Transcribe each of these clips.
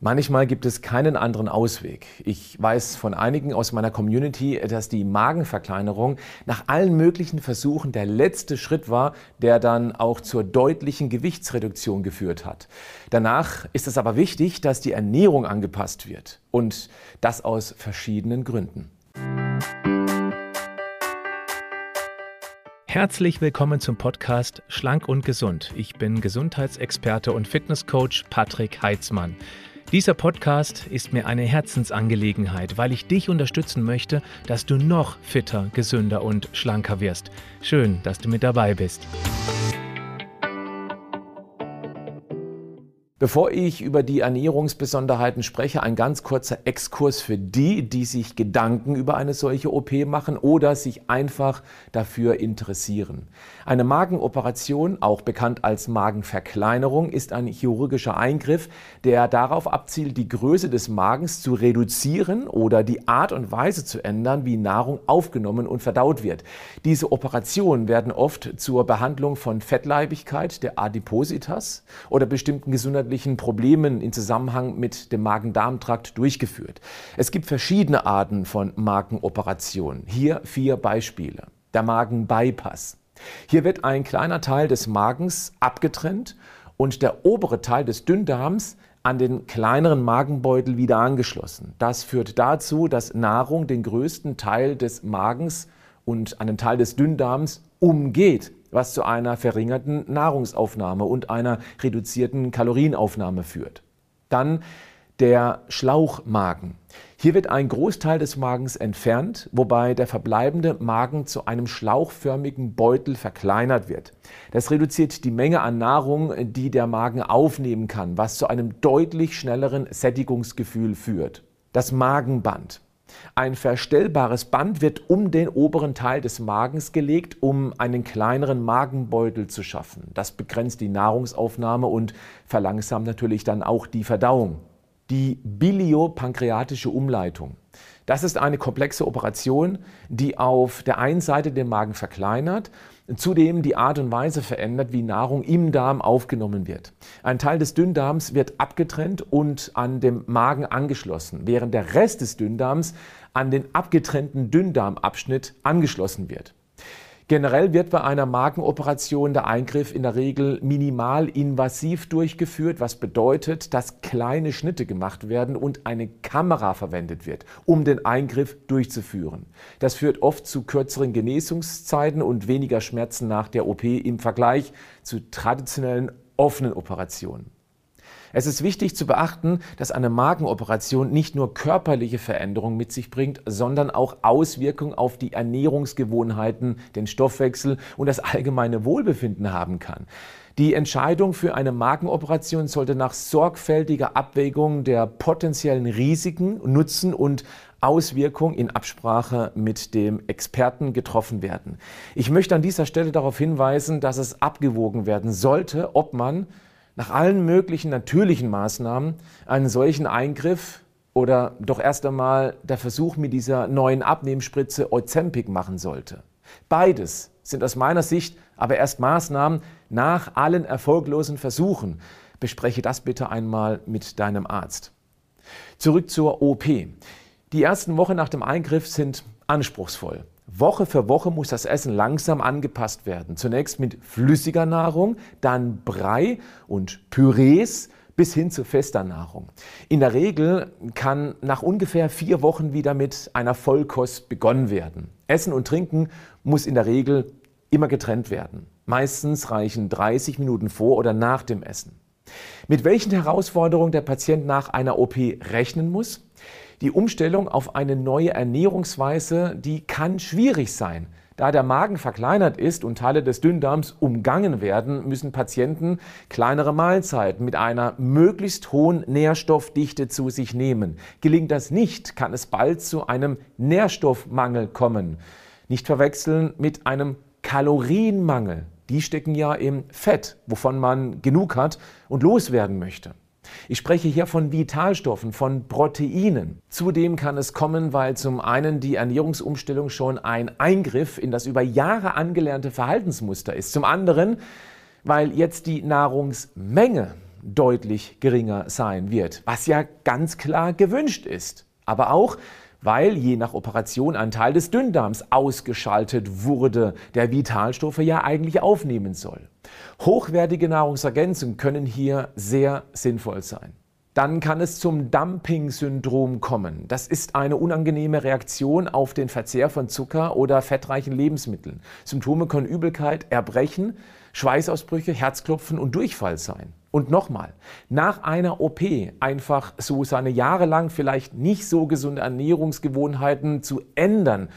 Manchmal gibt es keinen anderen Ausweg. Ich weiß von einigen aus meiner Community, dass die Magenverkleinerung nach allen möglichen Versuchen der letzte Schritt war, der dann auch zur deutlichen Gewichtsreduktion geführt hat. Danach ist es aber wichtig, dass die Ernährung angepasst wird. Und das aus verschiedenen Gründen. Herzlich willkommen zum Podcast Schlank und Gesund. Ich bin Gesundheitsexperte und Fitnesscoach Patrick Heitzmann. Dieser Podcast ist mir eine Herzensangelegenheit, weil ich dich unterstützen möchte, dass du noch fitter, gesünder und schlanker wirst. Schön, dass du mit dabei bist. Bevor ich über die Ernährungsbesonderheiten spreche, ein ganz kurzer Exkurs für die, die sich Gedanken über eine solche OP machen oder sich einfach dafür interessieren. Eine Magenoperation, auch bekannt als Magenverkleinerung, ist ein chirurgischer Eingriff, der darauf abzielt, die Größe des Magens zu reduzieren oder die Art und Weise zu ändern, wie Nahrung aufgenommen und verdaut wird. Diese Operationen werden oft zur Behandlung von Fettleibigkeit, der Adipositas oder bestimmten Gesundheits gesundheitlichen Problemen in Zusammenhang mit dem Magen-Darm-Trakt durchgeführt. Es gibt verschiedene Arten von Magenoperationen. Hier vier Beispiele. Der Magenbypass. Hier wird ein kleiner Teil des Magens abgetrennt und der obere Teil des Dünndarms an den kleineren Magenbeutel wieder angeschlossen. Das führt dazu, dass Nahrung den größten Teil des Magens und einen Teil des Dünndarms umgeht was zu einer verringerten Nahrungsaufnahme und einer reduzierten Kalorienaufnahme führt. Dann der Schlauchmagen. Hier wird ein Großteil des Magens entfernt, wobei der verbleibende Magen zu einem schlauchförmigen Beutel verkleinert wird. Das reduziert die Menge an Nahrung, die der Magen aufnehmen kann, was zu einem deutlich schnelleren Sättigungsgefühl führt. Das Magenband. Ein verstellbares Band wird um den oberen Teil des Magens gelegt, um einen kleineren Magenbeutel zu schaffen. Das begrenzt die Nahrungsaufnahme und verlangsamt natürlich dann auch die Verdauung. Die biliopankreatische Umleitung. Das ist eine komplexe Operation, die auf der einen Seite den Magen verkleinert, zudem die Art und Weise verändert, wie Nahrung im Darm aufgenommen wird. Ein Teil des Dünndarms wird abgetrennt und an dem Magen angeschlossen, während der Rest des Dünndarms an den abgetrennten Dünndarmabschnitt angeschlossen wird. Generell wird bei einer Magenoperation der Eingriff in der Regel minimalinvasiv durchgeführt, was bedeutet, dass kleine Schnitte gemacht werden und eine Kamera verwendet wird, um den Eingriff durchzuführen. Das führt oft zu kürzeren Genesungszeiten und weniger Schmerzen nach der OP im Vergleich zu traditionellen offenen Operationen. Es ist wichtig zu beachten, dass eine Magenoperation nicht nur körperliche Veränderungen mit sich bringt, sondern auch Auswirkungen auf die Ernährungsgewohnheiten, den Stoffwechsel und das allgemeine Wohlbefinden haben kann. Die Entscheidung für eine Magenoperation sollte nach sorgfältiger Abwägung der potenziellen Risiken, Nutzen und Auswirkungen in Absprache mit dem Experten getroffen werden. Ich möchte an dieser Stelle darauf hinweisen, dass es abgewogen werden sollte, ob man nach allen möglichen natürlichen Maßnahmen einen solchen Eingriff oder doch erst einmal der Versuch mit dieser neuen Abnehmspritze Ozempic machen sollte. Beides sind aus meiner Sicht aber erst Maßnahmen nach allen erfolglosen Versuchen. Bespreche das bitte einmal mit deinem Arzt. Zurück zur OP. Die ersten Wochen nach dem Eingriff sind anspruchsvoll. Woche für Woche muss das Essen langsam angepasst werden. Zunächst mit flüssiger Nahrung, dann Brei und Pürees bis hin zu fester Nahrung. In der Regel kann nach ungefähr vier Wochen wieder mit einer Vollkost begonnen werden. Essen und Trinken muss in der Regel immer getrennt werden. Meistens reichen 30 Minuten vor oder nach dem Essen. Mit welchen Herausforderungen der Patient nach einer OP rechnen muss? Die Umstellung auf eine neue Ernährungsweise, die kann schwierig sein. Da der Magen verkleinert ist und Teile des Dünndarms umgangen werden, müssen Patienten kleinere Mahlzeiten mit einer möglichst hohen Nährstoffdichte zu sich nehmen. Gelingt das nicht, kann es bald zu einem Nährstoffmangel kommen. Nicht verwechseln mit einem Kalorienmangel. Die stecken ja im Fett, wovon man genug hat und loswerden möchte. Ich spreche hier von Vitalstoffen, von Proteinen. Zudem kann es kommen, weil zum einen die Ernährungsumstellung schon ein Eingriff in das über Jahre angelernte Verhaltensmuster ist. Zum anderen, weil jetzt die Nahrungsmenge deutlich geringer sein wird, was ja ganz klar gewünscht ist. Aber auch, weil je nach Operation ein Teil des Dünndarms ausgeschaltet wurde, der Vitalstoffe ja eigentlich aufnehmen soll. Hochwertige Nahrungsergänzungen können hier sehr sinnvoll sein. Dann kann es zum Dumping-Syndrom kommen. Das ist eine unangenehme Reaktion auf den Verzehr von Zucker oder fettreichen Lebensmitteln. Symptome können Übelkeit, Erbrechen, Schweißausbrüche, Herzklopfen und Durchfall sein. Und nochmal, nach einer OP einfach so seine jahrelang vielleicht nicht so gesunde Ernährungsgewohnheiten zu ändern,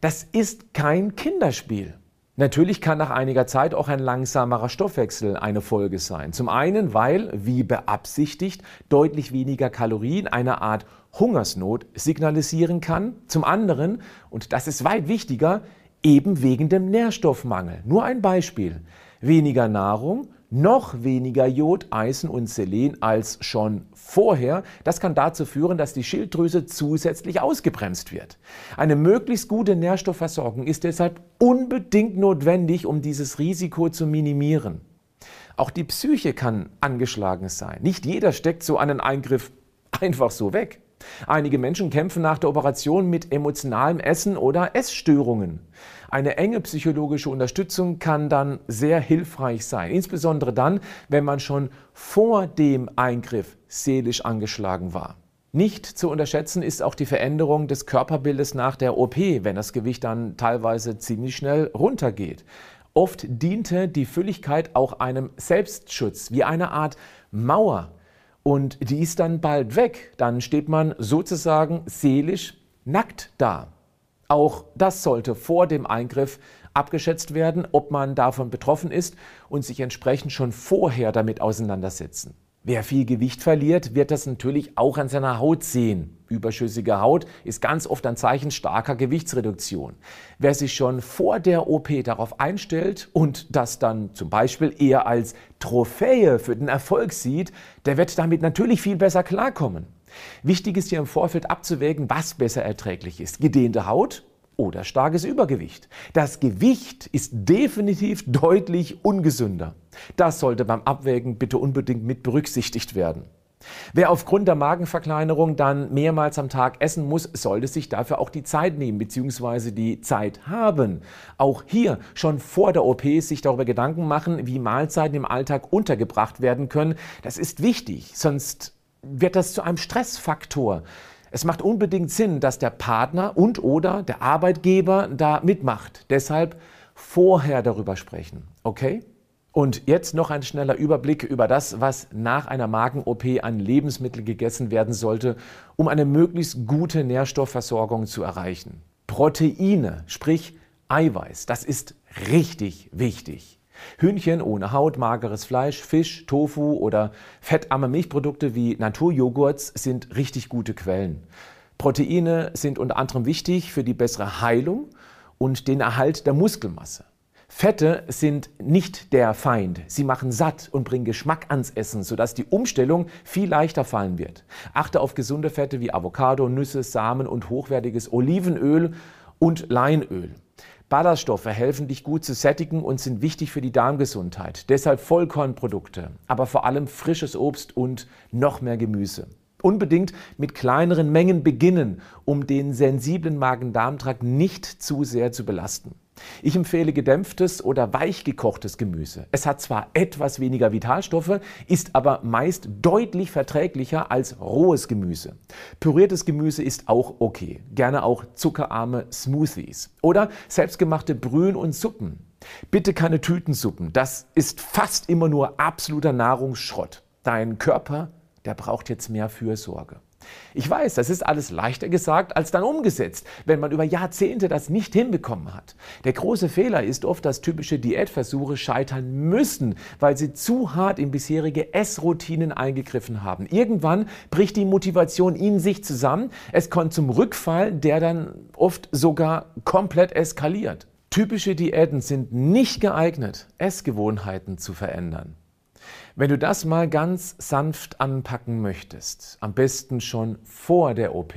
das ist kein Kinderspiel. Natürlich kann nach einiger Zeit auch ein langsamerer Stoffwechsel eine Folge sein. Zum einen, weil, wie beabsichtigt, deutlich weniger Kalorien eine Art Hungersnot signalisieren kann. Zum anderen, und das ist weit wichtiger, eben wegen dem Nährstoffmangel. Nur ein Beispiel. Weniger Nahrung noch weniger Jod, Eisen und Selen als schon vorher. Das kann dazu führen, dass die Schilddrüse zusätzlich ausgebremst wird. Eine möglichst gute Nährstoffversorgung ist deshalb unbedingt notwendig, um dieses Risiko zu minimieren. Auch die Psyche kann angeschlagen sein. Nicht jeder steckt so einen Eingriff einfach so weg. Einige Menschen kämpfen nach der Operation mit emotionalem Essen oder Essstörungen. Eine enge psychologische Unterstützung kann dann sehr hilfreich sein, insbesondere dann, wenn man schon vor dem Eingriff seelisch angeschlagen war. Nicht zu unterschätzen ist auch die Veränderung des Körperbildes nach der OP, wenn das Gewicht dann teilweise ziemlich schnell runtergeht. Oft diente die Fülligkeit auch einem Selbstschutz, wie eine Art Mauer und die ist dann bald weg. Dann steht man sozusagen seelisch nackt da. Auch das sollte vor dem Eingriff abgeschätzt werden, ob man davon betroffen ist und sich entsprechend schon vorher damit auseinandersetzen. Wer viel Gewicht verliert, wird das natürlich auch an seiner Haut sehen. Überschüssige Haut ist ganz oft ein Zeichen starker Gewichtsreduktion. Wer sich schon vor der OP darauf einstellt und das dann zum Beispiel eher als Trophäe für den Erfolg sieht, der wird damit natürlich viel besser klarkommen. Wichtig ist hier im Vorfeld abzuwägen, was besser erträglich ist. Gedehnte Haut oder starkes Übergewicht. Das Gewicht ist definitiv deutlich ungesünder. Das sollte beim Abwägen bitte unbedingt mit berücksichtigt werden. Wer aufgrund der Magenverkleinerung dann mehrmals am Tag essen muss, sollte sich dafür auch die Zeit nehmen bzw. die Zeit haben. Auch hier schon vor der OP sich darüber Gedanken machen, wie Mahlzeiten im Alltag untergebracht werden können. Das ist wichtig, sonst wird das zu einem Stressfaktor. Es macht unbedingt Sinn, dass der Partner und oder der Arbeitgeber da mitmacht. Deshalb vorher darüber sprechen. Okay? Und jetzt noch ein schneller Überblick über das, was nach einer Magen-OP an Lebensmitteln gegessen werden sollte, um eine möglichst gute Nährstoffversorgung zu erreichen. Proteine, sprich Eiweiß, das ist richtig wichtig. Hühnchen ohne Haut, mageres Fleisch, Fisch, Tofu oder fettarme Milchprodukte wie Naturjoghurts sind richtig gute Quellen. Proteine sind unter anderem wichtig für die bessere Heilung und den Erhalt der Muskelmasse. Fette sind nicht der Feind. Sie machen satt und bringen Geschmack ans Essen, sodass die Umstellung viel leichter fallen wird. Achte auf gesunde Fette wie Avocado, Nüsse, Samen und hochwertiges Olivenöl und Leinöl. Ballaststoffe helfen dich gut zu sättigen und sind wichtig für die Darmgesundheit. Deshalb Vollkornprodukte, aber vor allem frisches Obst und noch mehr Gemüse. Unbedingt mit kleineren Mengen beginnen, um den sensiblen Magen-Darm-Trakt nicht zu sehr zu belasten. Ich empfehle gedämpftes oder weich gekochtes Gemüse. Es hat zwar etwas weniger Vitalstoffe, ist aber meist deutlich verträglicher als rohes Gemüse. Püriertes Gemüse ist auch okay. Gerne auch zuckerarme Smoothies. Oder selbstgemachte Brühen und Suppen. Bitte keine Tütensuppen. Das ist fast immer nur absoluter Nahrungsschrott. Dein Körper, der braucht jetzt mehr Fürsorge. Ich weiß, das ist alles leichter gesagt als dann umgesetzt, wenn man über Jahrzehnte das nicht hinbekommen hat. Der große Fehler ist oft, dass typische Diätversuche scheitern müssen, weil sie zu hart in bisherige Essroutinen eingegriffen haben. Irgendwann bricht die Motivation in sich zusammen. Es kommt zum Rückfall, der dann oft sogar komplett eskaliert. Typische Diäten sind nicht geeignet, Essgewohnheiten zu verändern. Wenn du das mal ganz sanft anpacken möchtest, am besten schon vor der OP,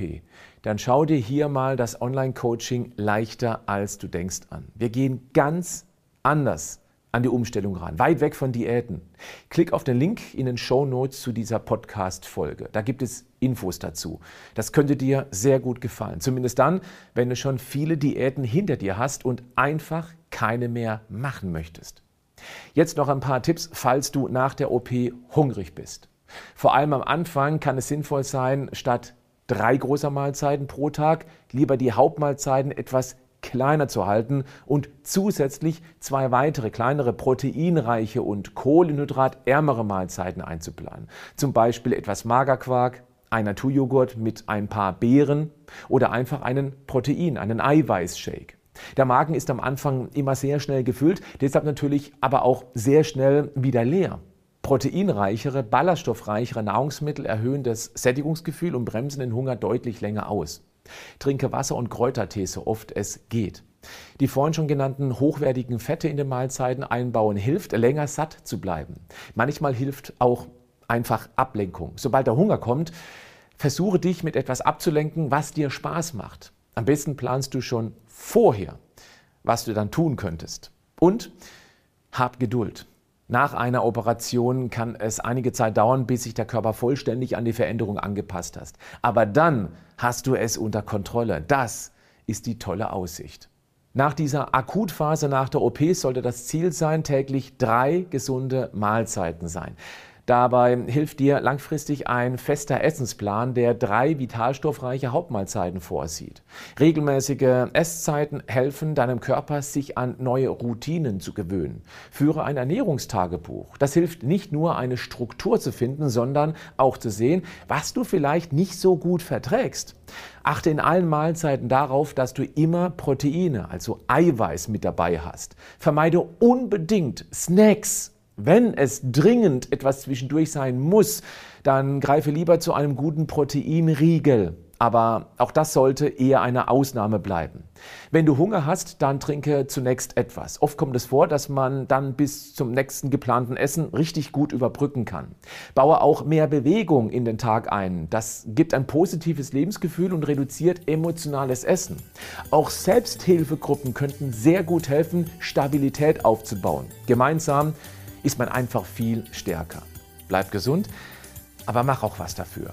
dann schau dir hier mal das Online-Coaching leichter als du denkst an. Wir gehen ganz anders an die Umstellung ran, weit weg von Diäten. Klick auf den Link in den Show Notes zu dieser Podcast-Folge. Da gibt es Infos dazu. Das könnte dir sehr gut gefallen. Zumindest dann, wenn du schon viele Diäten hinter dir hast und einfach keine mehr machen möchtest. Jetzt noch ein paar Tipps, falls du nach der OP hungrig bist. Vor allem am Anfang kann es sinnvoll sein, statt drei großer Mahlzeiten pro Tag lieber die Hauptmahlzeiten etwas kleiner zu halten und zusätzlich zwei weitere kleinere proteinreiche und kohlenhydratärmere Mahlzeiten einzuplanen. Zum Beispiel etwas Magerquark, ein Naturjoghurt mit ein paar Beeren oder einfach einen Protein, einen Eiweißshake. Der Magen ist am Anfang immer sehr schnell gefüllt, deshalb natürlich aber auch sehr schnell wieder leer. Proteinreichere, ballaststoffreichere Nahrungsmittel erhöhen das Sättigungsgefühl und bremsen den Hunger deutlich länger aus. Trinke Wasser und Kräutertee so oft es geht. Die vorhin schon genannten hochwertigen Fette in den Mahlzeiten einbauen hilft, länger satt zu bleiben. Manchmal hilft auch einfach Ablenkung. Sobald der Hunger kommt, versuche dich mit etwas abzulenken, was dir Spaß macht. Am besten planst du schon vorher, was du dann tun könntest. Und hab Geduld. Nach einer Operation kann es einige Zeit dauern, bis sich der Körper vollständig an die Veränderung angepasst hat. Aber dann hast du es unter Kontrolle. Das ist die tolle Aussicht. Nach dieser Akutphase nach der OP sollte das Ziel sein, täglich drei gesunde Mahlzeiten sein. Dabei hilft dir langfristig ein fester Essensplan, der drei vitalstoffreiche Hauptmahlzeiten vorsieht. Regelmäßige Esszeiten helfen deinem Körper, sich an neue Routinen zu gewöhnen. Führe ein Ernährungstagebuch. Das hilft nicht nur eine Struktur zu finden, sondern auch zu sehen, was du vielleicht nicht so gut verträgst. Achte in allen Mahlzeiten darauf, dass du immer Proteine, also Eiweiß mit dabei hast. Vermeide unbedingt Snacks wenn es dringend etwas zwischendurch sein muss, dann greife lieber zu einem guten Proteinriegel. Aber auch das sollte eher eine Ausnahme bleiben. Wenn du Hunger hast, dann trinke zunächst etwas. Oft kommt es vor, dass man dann bis zum nächsten geplanten Essen richtig gut überbrücken kann. Baue auch mehr Bewegung in den Tag ein. Das gibt ein positives Lebensgefühl und reduziert emotionales Essen. Auch Selbsthilfegruppen könnten sehr gut helfen, Stabilität aufzubauen. Gemeinsam ist man einfach viel stärker. Bleib gesund, aber mach auch was dafür.